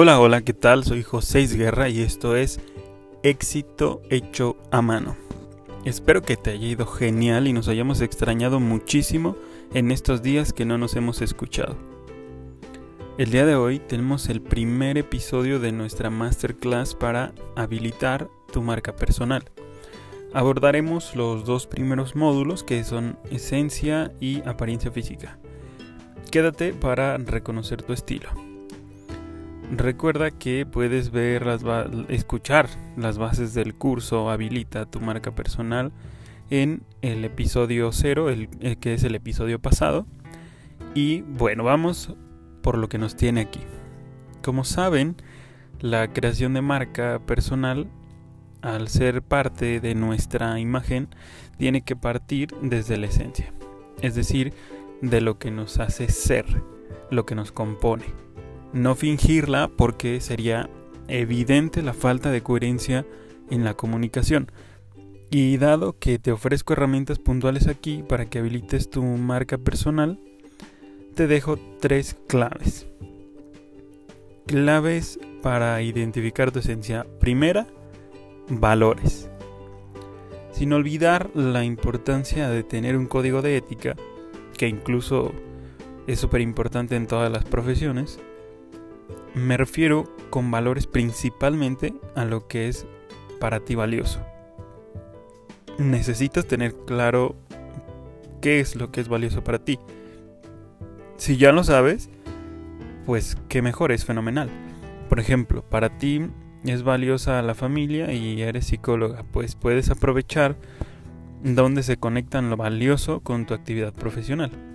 Hola, hola, ¿qué tal? Soy José Guerra y esto es Éxito hecho a mano. Espero que te haya ido genial y nos hayamos extrañado muchísimo en estos días que no nos hemos escuchado. El día de hoy tenemos el primer episodio de nuestra masterclass para habilitar tu marca personal. Abordaremos los dos primeros módulos que son esencia y apariencia física. Quédate para reconocer tu estilo. Recuerda que puedes ver las escuchar las bases del curso Habilita tu marca personal en el episodio 0, el, que es el episodio pasado. Y bueno, vamos por lo que nos tiene aquí. Como saben, la creación de marca personal, al ser parte de nuestra imagen, tiene que partir desde la esencia, es decir, de lo que nos hace ser, lo que nos compone no fingirla porque sería evidente la falta de coherencia en la comunicación. Y dado que te ofrezco herramientas puntuales aquí para que habilites tu marca personal, te dejo tres claves. Claves para identificar tu esencia. Primera, valores. Sin olvidar la importancia de tener un código de ética, que incluso es súper importante en todas las profesiones, me refiero con valores principalmente a lo que es para ti valioso. Necesitas tener claro qué es lo que es valioso para ti. Si ya lo sabes, pues qué mejor, es fenomenal. Por ejemplo, para ti es valiosa la familia y eres psicóloga, pues puedes aprovechar donde se conectan lo valioso con tu actividad profesional.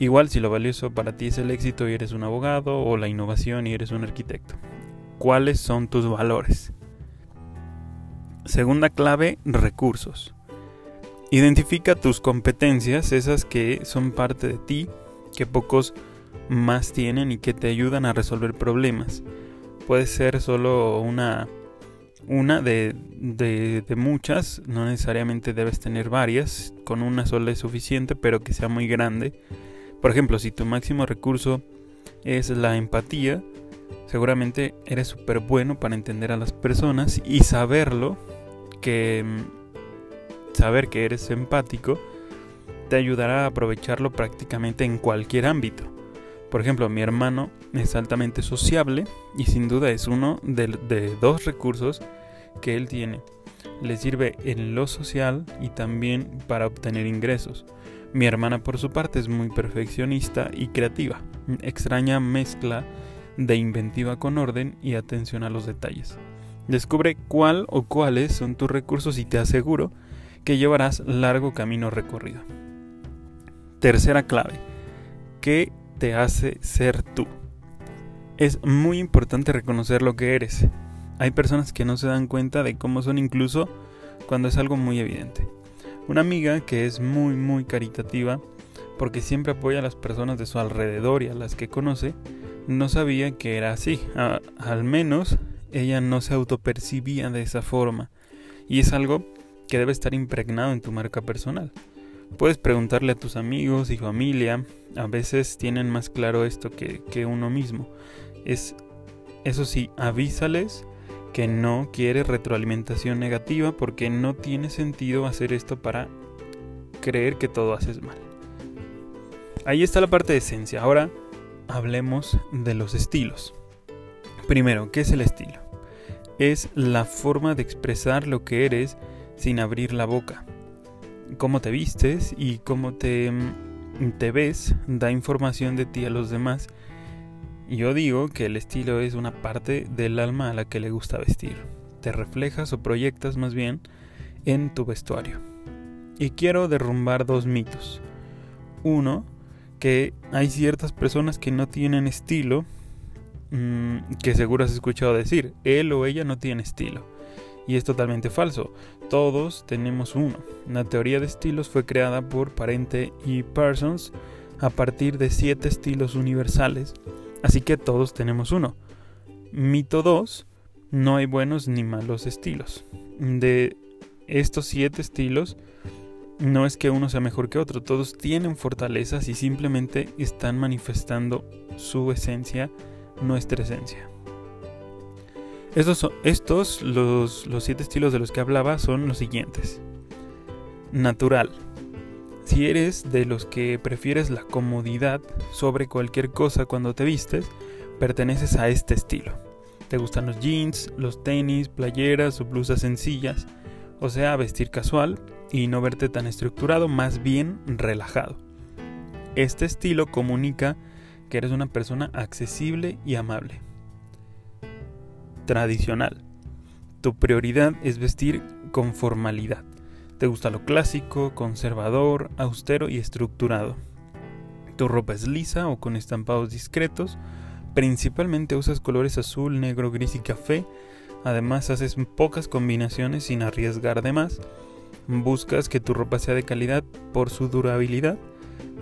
Igual si lo valioso para ti es el éxito y eres un abogado o la innovación y eres un arquitecto. ¿Cuáles son tus valores? Segunda clave, recursos. Identifica tus competencias, esas que son parte de ti, que pocos más tienen y que te ayudan a resolver problemas. Puede ser solo una, de, muchas, no necesariamente debes tener varias, con una sola es suficiente, pero que sea muy grande por ejemplo, si tu máximo recurso es la empatía, seguramente eres súper bueno para entender a las personas y saberlo, que mm, saber que eres empático, te ayudará a aprovecharlo prácticamente en cualquier ámbito. Por ejemplo, mi hermano es altamente sociable y sin duda es uno de, de dos recursos que él tiene. Le sirve en lo social y también para obtener ingresos. Mi hermana por su parte es muy perfeccionista y creativa, extraña mezcla de inventiva con orden y atención a los detalles. Descubre cuál o cuáles son tus recursos y te aseguro que llevarás largo camino recorrido. Tercera clave. ¿Qué te hace ser tú? Es muy importante reconocer lo que eres. Hay personas que no se dan cuenta de cómo son incluso cuando es algo muy evidente. Una amiga que es muy muy caritativa porque siempre apoya a las personas de su alrededor y a las que conoce, no sabía que era así. al menos ella no se autopercibía de esa forma. Y es algo que debe estar impregnado en tu marca personal. Puedes preguntarle a tus amigos y familia, a veces tienen más claro esto que, que uno mismo. Es, eso sí, avísales que no quiere retroalimentación negativa porque no tiene sentido hacer esto para creer que todo haces mal. Ahí está la parte de esencia. Ahora hablemos de los estilos. Primero, ¿qué es el estilo? Es la forma de expresar lo que eres sin abrir la boca. Cómo te vistes y cómo te, te ves da información de ti a los demás yo digo que el estilo es una parte del alma a la que le gusta vestir. Te reflejas o proyectas más bien en tu vestuario. Y quiero derrumbar dos mitos. Uno, que hay ciertas personas que no tienen estilo, mm, que seguro has escuchado decir, él o ella no tiene estilo. Y es totalmente falso. Todos tenemos uno. La teoría de estilos fue creada por Parente y Parsons a partir de siete estilos universales Así que todos tenemos uno. Mito 2. No hay buenos ni malos estilos. De estos siete estilos, no es que uno sea mejor que otro, todos tienen fortalezas y simplemente están manifestando su esencia, nuestra esencia. Estos, estos los, los siete estilos de los que hablaba, son los siguientes. Natural. Si eres de los que prefieres la comodidad sobre cualquier cosa cuando te vistes, perteneces a este estilo. Te gustan los jeans, los tenis, playeras o blusas sencillas, o sea, vestir casual y no verte tan estructurado, más bien relajado. Este estilo comunica que eres una persona accesible y amable. Tradicional. Tu prioridad es vestir con formalidad. Te gusta lo clásico, conservador, austero y estructurado. Tu ropa es lisa o con estampados discretos. Principalmente usas colores azul, negro, gris y café. Además haces pocas combinaciones sin arriesgar de más. Buscas que tu ropa sea de calidad por su durabilidad.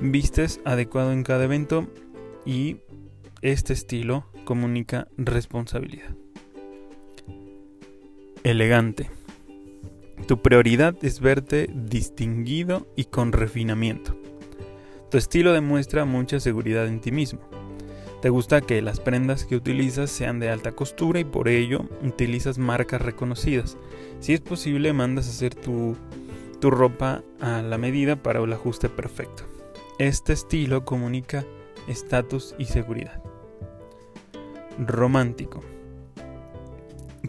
Vistes adecuado en cada evento y este estilo comunica responsabilidad. Elegante. Tu prioridad es verte distinguido y con refinamiento. Tu estilo demuestra mucha seguridad en ti mismo. Te gusta que las prendas que utilizas sean de alta costura y por ello utilizas marcas reconocidas. Si es posible, mandas a hacer tu, tu ropa a la medida para el ajuste perfecto. Este estilo comunica estatus y seguridad. Romántico.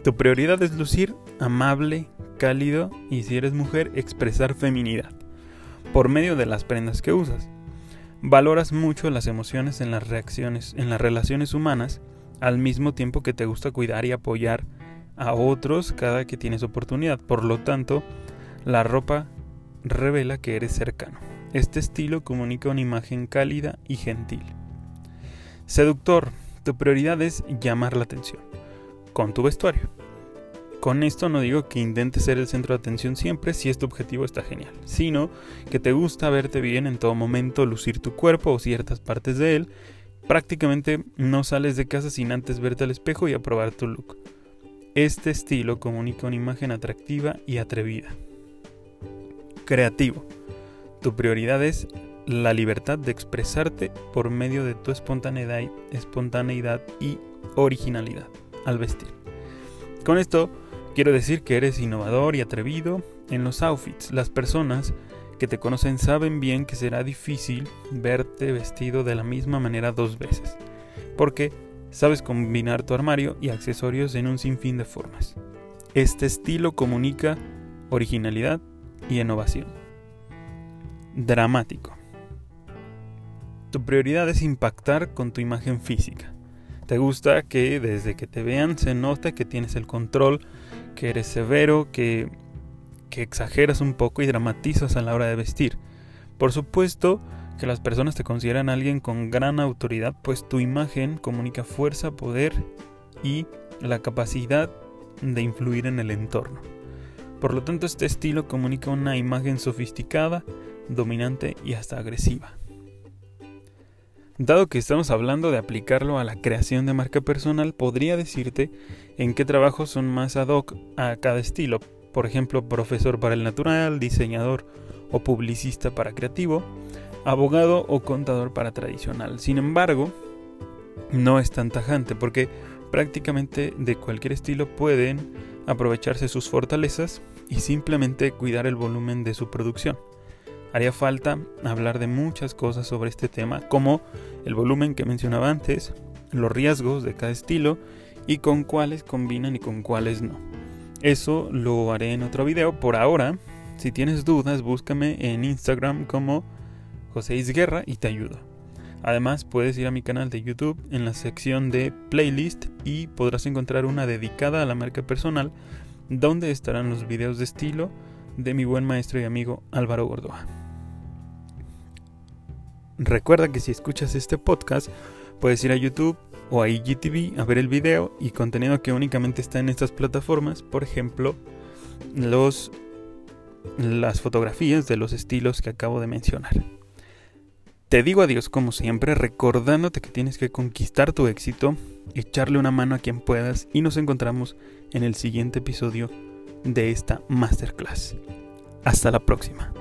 Tu prioridad es lucir amable, cálido y si eres mujer expresar feminidad por medio de las prendas que usas. Valoras mucho las emociones en las reacciones, en las relaciones humanas, al mismo tiempo que te gusta cuidar y apoyar a otros cada que tienes oportunidad. Por lo tanto, la ropa revela que eres cercano. Este estilo comunica una imagen cálida y gentil. Seductor, tu prioridad es llamar la atención con tu vestuario. Con esto no digo que intentes ser el centro de atención siempre si este objetivo está genial, sino que te gusta verte bien en todo momento, lucir tu cuerpo o ciertas partes de él. Prácticamente no sales de casa sin antes verte al espejo y aprobar tu look. Este estilo comunica una imagen atractiva y atrevida. Creativo. Tu prioridad es la libertad de expresarte por medio de tu espontaneidad, y originalidad al vestir. Con esto quiero decir que eres innovador y atrevido en los outfits. Las personas que te conocen saben bien que será difícil verte vestido de la misma manera dos veces, porque sabes combinar tu armario y accesorios en un sinfín de formas. Este estilo comunica originalidad y innovación dramático. Tu prioridad es impactar con tu imagen física. Te gusta que desde que te vean se note que tienes el control, que eres severo, que, que exageras un poco y dramatizas a la hora de vestir. Por supuesto que las personas te consideran alguien con gran autoridad, pues tu imagen comunica fuerza, poder y la capacidad de influir en el entorno. Por lo tanto, este estilo comunica una imagen sofisticada, dominante y hasta agresiva. Dado que estamos hablando de aplicarlo a la creación de marca personal, podría decirte en qué trabajos son más ad hoc a cada estilo. Por ejemplo, profesor para el natural, diseñador o publicista para creativo, abogado o contador para tradicional. Sin embargo, no es tan tajante porque prácticamente de cualquier estilo pueden aprovecharse sus fortalezas y simplemente cuidar el volumen de su producción. Haría falta hablar de muchas cosas sobre este tema, como el volumen que mencionaba antes, los riesgos de cada estilo y con cuáles combinan y con cuáles no. Eso lo haré en otro video. Por ahora, si tienes dudas, búscame en Instagram como José Isguerra y te ayudo. Además, puedes ir a mi canal de YouTube en la sección de playlist y podrás encontrar una dedicada a la marca personal donde estarán los videos de estilo de mi buen maestro y amigo Álvaro Gordoa. Recuerda que si escuchas este podcast, puedes ir a YouTube o a IGTV a ver el video y contenido que únicamente está en estas plataformas, por ejemplo, los las fotografías de los estilos que acabo de mencionar. Te digo adiós como siempre, recordándote que tienes que conquistar tu éxito, echarle una mano a quien puedas y nos encontramos en el siguiente episodio de esta masterclass. Hasta la próxima.